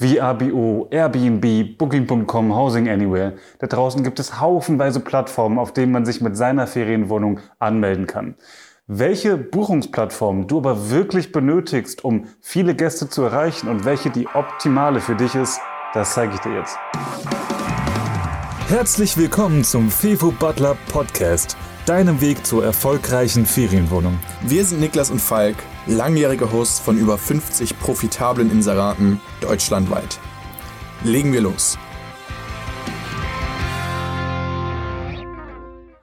VRBO, Airbnb, Booking.com, Housing Anywhere. Da draußen gibt es haufenweise Plattformen, auf denen man sich mit seiner Ferienwohnung anmelden kann. Welche Buchungsplattform du aber wirklich benötigst, um viele Gäste zu erreichen und welche die optimale für dich ist, das zeige ich dir jetzt. Herzlich willkommen zum Fevo Butler Podcast, deinem Weg zur erfolgreichen Ferienwohnung. Wir sind Niklas und Falk langjährige Hosts von über 50 profitablen Inseraten deutschlandweit. Legen wir los.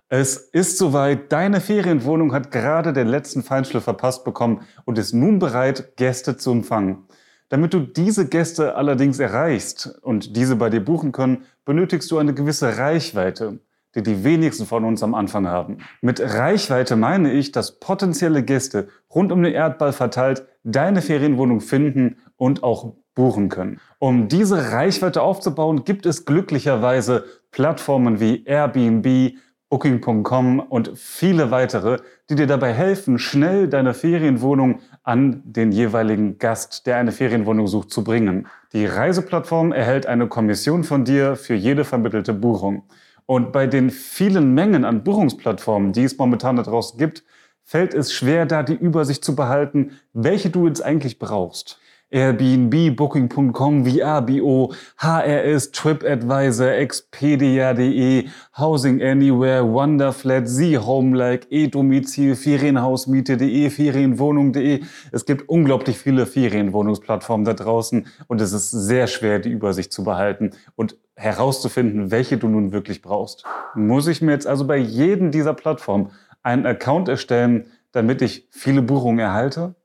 Es ist soweit, deine Ferienwohnung hat gerade den letzten Feinschliff verpasst bekommen und ist nun bereit, Gäste zu empfangen. Damit du diese Gäste allerdings erreichst und diese bei dir buchen können, benötigst du eine gewisse Reichweite die die wenigsten von uns am Anfang haben. Mit Reichweite meine ich, dass potenzielle Gäste rund um den Erdball verteilt deine Ferienwohnung finden und auch buchen können. Um diese Reichweite aufzubauen, gibt es glücklicherweise Plattformen wie Airbnb, Booking.com und viele weitere, die dir dabei helfen, schnell deine Ferienwohnung an den jeweiligen Gast, der eine Ferienwohnung sucht, zu bringen. Die Reiseplattform erhält eine Kommission von dir für jede vermittelte Buchung. Und bei den vielen Mengen an Buchungsplattformen, die es momentan da draußen gibt, fällt es schwer, da die Übersicht zu behalten, welche du jetzt eigentlich brauchst. Airbnb, Booking.com, VRBO, HRS, TripAdvisor, Expedia.de, Housing Anywhere, Wonderflat, Z-Homelike, E-Domizil, Ferienhausmiete.de, Ferienwohnung.de. Es gibt unglaublich viele Ferienwohnungsplattformen da draußen und es ist sehr schwer, die Übersicht zu behalten und herauszufinden, welche du nun wirklich brauchst. Muss ich mir jetzt also bei jedem dieser Plattformen einen Account erstellen, damit ich viele Buchungen erhalte?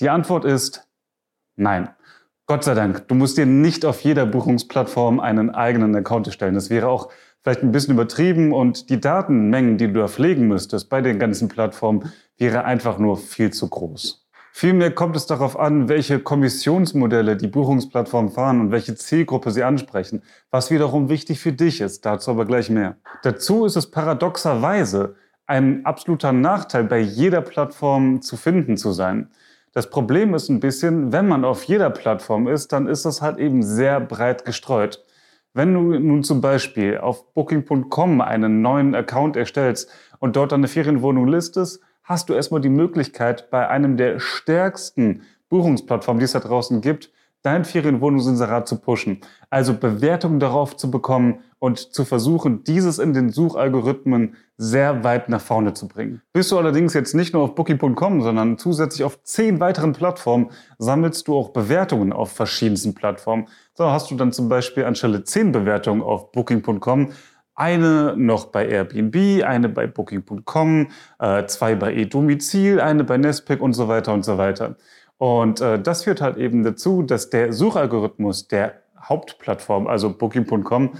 Die Antwort ist nein. Gott sei Dank, du musst dir nicht auf jeder Buchungsplattform einen eigenen Account erstellen. Das wäre auch vielleicht ein bisschen übertrieben und die Datenmengen, die du da pflegen müsstest bei den ganzen Plattformen, wäre einfach nur viel zu groß. Vielmehr kommt es darauf an, welche Kommissionsmodelle die Buchungsplattformen fahren und welche Zielgruppe sie ansprechen, was wiederum wichtig für dich ist, dazu aber gleich mehr. Dazu ist es paradoxerweise ein absoluter Nachteil, bei jeder Plattform zu finden zu sein. Das Problem ist ein bisschen, wenn man auf jeder Plattform ist, dann ist das halt eben sehr breit gestreut. Wenn du nun zum Beispiel auf Booking.com einen neuen Account erstellst und dort eine Ferienwohnung listest, hast du erstmal die Möglichkeit, bei einem der stärksten Buchungsplattformen, die es da draußen gibt, dein Ferienwohnungsinserat zu pushen. Also Bewertungen darauf zu bekommen und zu versuchen, dieses in den Suchalgorithmen sehr weit nach vorne zu bringen. Bist du allerdings jetzt nicht nur auf Booking.com, sondern zusätzlich auf zehn weiteren Plattformen, sammelst du auch Bewertungen auf verschiedensten Plattformen. So hast du dann zum Beispiel anstelle zehn Bewertungen auf Booking.com eine noch bei Airbnb, eine bei Booking.com, äh, zwei bei eDomizil, eine bei Nestpick und so weiter und so weiter. Und äh, das führt halt eben dazu, dass der Suchalgorithmus der Hauptplattform, also Booking.com,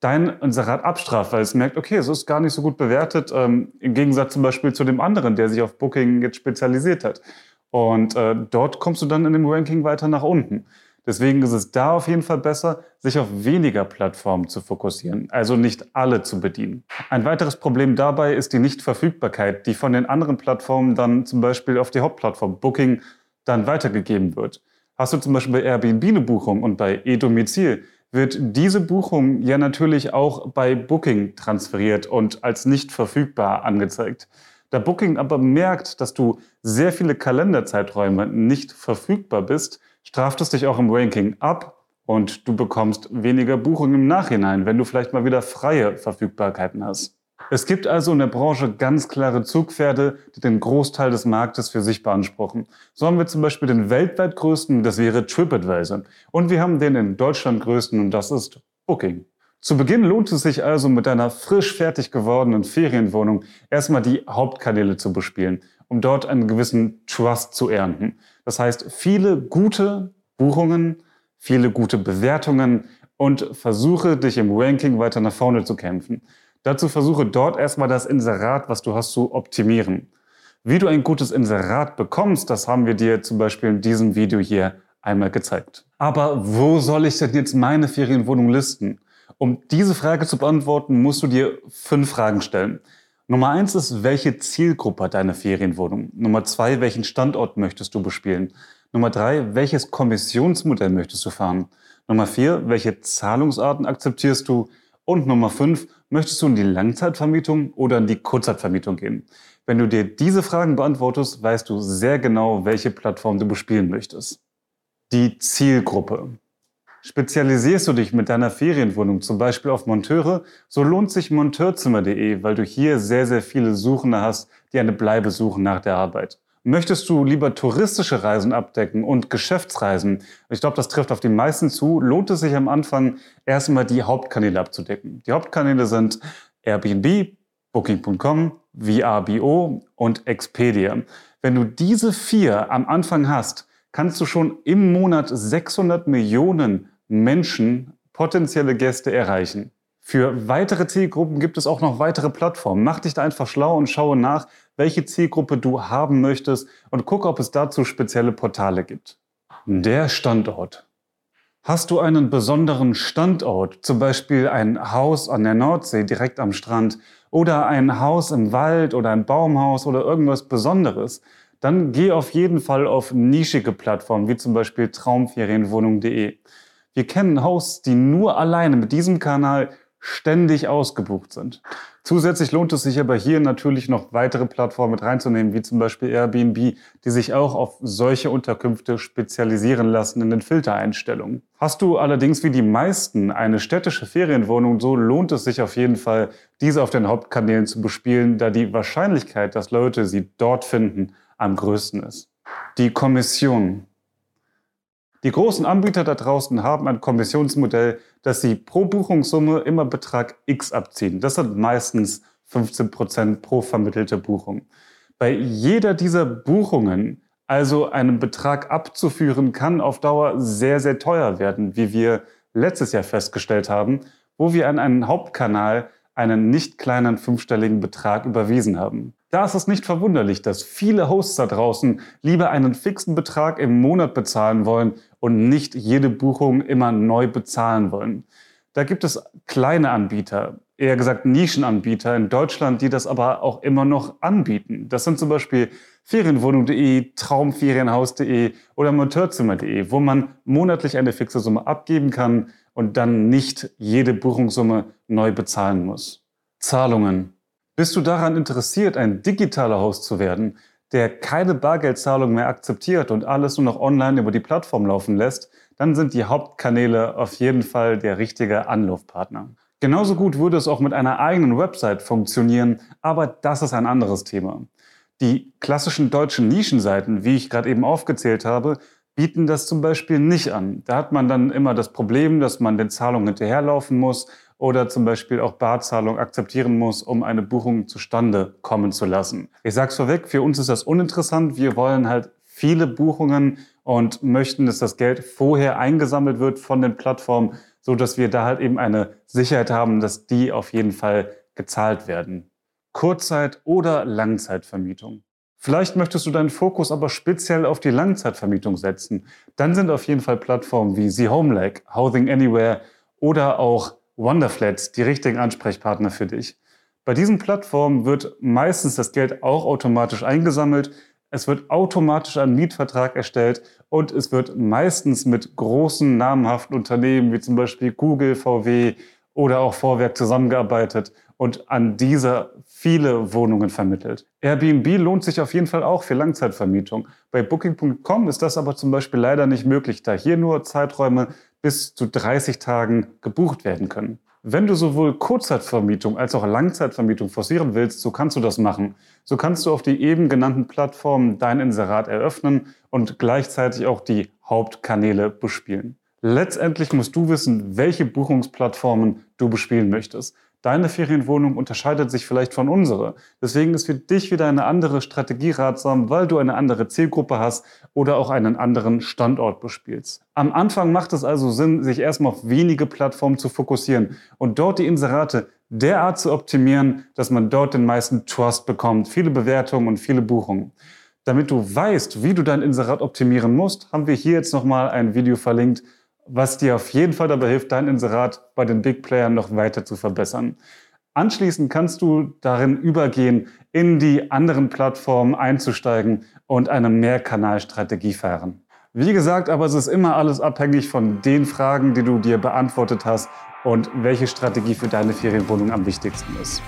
dein Inserat abstraft, weil es merkt, okay, es ist gar nicht so gut bewertet, ähm, im Gegensatz zum Beispiel zu dem anderen, der sich auf Booking jetzt spezialisiert hat. Und äh, dort kommst du dann in dem Ranking weiter nach unten. Deswegen ist es da auf jeden Fall besser, sich auf weniger Plattformen zu fokussieren, also nicht alle zu bedienen. Ein weiteres Problem dabei ist die Nichtverfügbarkeit, die von den anderen Plattformen dann zum Beispiel auf die Hauptplattform Booking dann weitergegeben wird. Hast du zum Beispiel bei Airbnb eine Buchung und bei eDomizil, wird diese Buchung ja natürlich auch bei Booking transferiert und als nicht verfügbar angezeigt. Da Booking aber merkt, dass du sehr viele Kalenderzeiträume nicht verfügbar bist, straft es dich auch im Ranking ab und du bekommst weniger Buchungen im Nachhinein, wenn du vielleicht mal wieder freie Verfügbarkeiten hast. Es gibt also in der Branche ganz klare Zugpferde, die den Großteil des Marktes für sich beanspruchen. So haben wir zum Beispiel den weltweit größten, das wäre TripAdvisor. Und wir haben den in Deutschland größten und das ist Booking. Zu Beginn lohnt es sich also mit deiner frisch fertig gewordenen Ferienwohnung erstmal die Hauptkanäle zu bespielen, um dort einen gewissen Trust zu ernten. Das heißt, viele gute Buchungen, viele gute Bewertungen und versuche dich im Ranking weiter nach vorne zu kämpfen. Dazu versuche dort erstmal das Inserat, was du hast, zu optimieren. Wie du ein gutes Inserat bekommst, das haben wir dir zum Beispiel in diesem Video hier einmal gezeigt. Aber wo soll ich denn jetzt meine Ferienwohnung listen? Um diese Frage zu beantworten, musst du dir fünf Fragen stellen. Nummer eins ist, welche Zielgruppe hat deine Ferienwohnung? Nummer zwei, welchen Standort möchtest du bespielen? Nummer drei, welches Kommissionsmodell möchtest du fahren? Nummer vier, welche Zahlungsarten akzeptierst du? Und Nummer fünf, möchtest du in die Langzeitvermietung oder in die Kurzzeitvermietung gehen? Wenn du dir diese Fragen beantwortest, weißt du sehr genau, welche Plattform du bespielen möchtest. Die Zielgruppe. Spezialisierst du dich mit deiner Ferienwohnung zum Beispiel auf Monteure, so lohnt sich monteurzimmer.de, weil du hier sehr, sehr viele Suchende hast, die eine Bleibe suchen nach der Arbeit. Möchtest du lieber touristische Reisen abdecken und Geschäftsreisen? Ich glaube, das trifft auf die meisten zu. Lohnt es sich am Anfang erstmal die Hauptkanäle abzudecken. Die Hauptkanäle sind Airbnb, Booking.com, VRBO und Expedia. Wenn du diese vier am Anfang hast, kannst du schon im Monat 600 Millionen Menschen, potenzielle Gäste erreichen. Für weitere Zielgruppen gibt es auch noch weitere Plattformen. Mach dich da einfach schlau und schaue nach, welche Zielgruppe du haben möchtest und guck, ob es dazu spezielle Portale gibt. Der Standort. Hast du einen besonderen Standort, zum Beispiel ein Haus an der Nordsee direkt am Strand oder ein Haus im Wald oder ein Baumhaus oder irgendwas Besonderes, dann geh auf jeden Fall auf nischige Plattformen wie zum Beispiel traumferienwohnung.de. Wir kennen Hosts, die nur alleine mit diesem Kanal ständig ausgebucht sind. Zusätzlich lohnt es sich aber hier natürlich noch weitere Plattformen mit reinzunehmen, wie zum Beispiel Airbnb, die sich auch auf solche Unterkünfte spezialisieren lassen in den Filtereinstellungen. Hast du allerdings wie die meisten eine städtische Ferienwohnung, so lohnt es sich auf jeden Fall, diese auf den Hauptkanälen zu bespielen, da die Wahrscheinlichkeit, dass Leute sie dort finden, am größten ist. Die Kommission. Die großen Anbieter da draußen haben ein Kommissionsmodell, dass sie pro Buchungssumme immer Betrag X abziehen. Das sind meistens 15 Prozent pro vermittelte Buchung. Bei jeder dieser Buchungen also einen Betrag abzuführen, kann auf Dauer sehr, sehr teuer werden, wie wir letztes Jahr festgestellt haben, wo wir an einen Hauptkanal einen nicht kleinen fünfstelligen Betrag überwiesen haben. Da ist es nicht verwunderlich, dass viele Hosts da draußen lieber einen fixen Betrag im Monat bezahlen wollen und nicht jede Buchung immer neu bezahlen wollen. Da gibt es kleine Anbieter, eher gesagt Nischenanbieter in Deutschland, die das aber auch immer noch anbieten. Das sind zum Beispiel Ferienwohnung.de, Traumferienhaus.de oder Monteurzimmer.de, wo man monatlich eine fixe Summe abgeben kann und dann nicht jede Buchungssumme neu bezahlen muss. Zahlungen. Bist du daran interessiert, ein digitaler Host zu werden, der keine Bargeldzahlung mehr akzeptiert und alles nur noch online über die Plattform laufen lässt, dann sind die Hauptkanäle auf jeden Fall der richtige Anlaufpartner. Genauso gut würde es auch mit einer eigenen Website funktionieren, aber das ist ein anderes Thema. Die klassischen deutschen Nischenseiten, wie ich gerade eben aufgezählt habe, bieten das zum Beispiel nicht an. Da hat man dann immer das Problem, dass man den Zahlungen hinterherlaufen muss oder zum Beispiel auch Barzahlung akzeptieren muss, um eine Buchung zustande kommen zu lassen. Ich sage es vorweg, für uns ist das uninteressant. Wir wollen halt viele Buchungen und möchten, dass das Geld vorher eingesammelt wird von den Plattformen, so dass wir da halt eben eine Sicherheit haben, dass die auf jeden Fall gezahlt werden. Kurzzeit- oder Langzeitvermietung. Vielleicht möchtest du deinen Fokus aber speziell auf die Langzeitvermietung setzen. Dann sind auf jeden Fall Plattformen wie The Home Lake, Housing Anywhere oder auch Wonderflat die richtigen Ansprechpartner für dich. Bei diesen Plattformen wird meistens das Geld auch automatisch eingesammelt. Es wird automatisch ein Mietvertrag erstellt und es wird meistens mit großen namhaften Unternehmen wie zum Beispiel Google, VW oder auch Vorwerk zusammengearbeitet und an dieser viele Wohnungen vermittelt. Airbnb lohnt sich auf jeden Fall auch für Langzeitvermietung. Bei Booking.com ist das aber zum Beispiel leider nicht möglich, da hier nur Zeiträume bis zu 30 Tagen gebucht werden können. Wenn du sowohl Kurzzeitvermietung als auch Langzeitvermietung forcieren willst, so kannst du das machen. So kannst du auf die eben genannten Plattformen dein Inserat eröffnen und gleichzeitig auch die Hauptkanäle bespielen. Letztendlich musst du wissen, welche Buchungsplattformen du bespielen möchtest. Deine Ferienwohnung unterscheidet sich vielleicht von unserer. Deswegen ist für dich wieder eine andere Strategie ratsam, weil du eine andere Zielgruppe hast oder auch einen anderen Standort bespielst. Am Anfang macht es also Sinn, sich erstmal auf wenige Plattformen zu fokussieren und dort die Inserate derart zu optimieren, dass man dort den meisten Trust bekommt, viele Bewertungen und viele Buchungen. Damit du weißt, wie du dein Inserat optimieren musst, haben wir hier jetzt nochmal ein Video verlinkt, was dir auf jeden Fall dabei hilft, dein Inserat bei den Big Playern noch weiter zu verbessern. Anschließend kannst du darin übergehen, in die anderen Plattformen einzusteigen und eine Mehrkanalstrategie fahren. Wie gesagt, aber es ist immer alles abhängig von den Fragen, die du dir beantwortet hast und welche Strategie für deine Ferienwohnung am wichtigsten ist.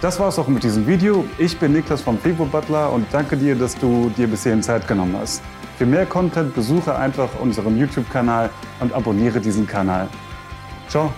Das war es auch mit diesem Video. Ich bin Niklas vom Fevo Butler und danke dir, dass du dir bis hierhin Zeit genommen hast. Für mehr Content besuche einfach unseren YouTube-Kanal und abonniere diesen Kanal. Ciao!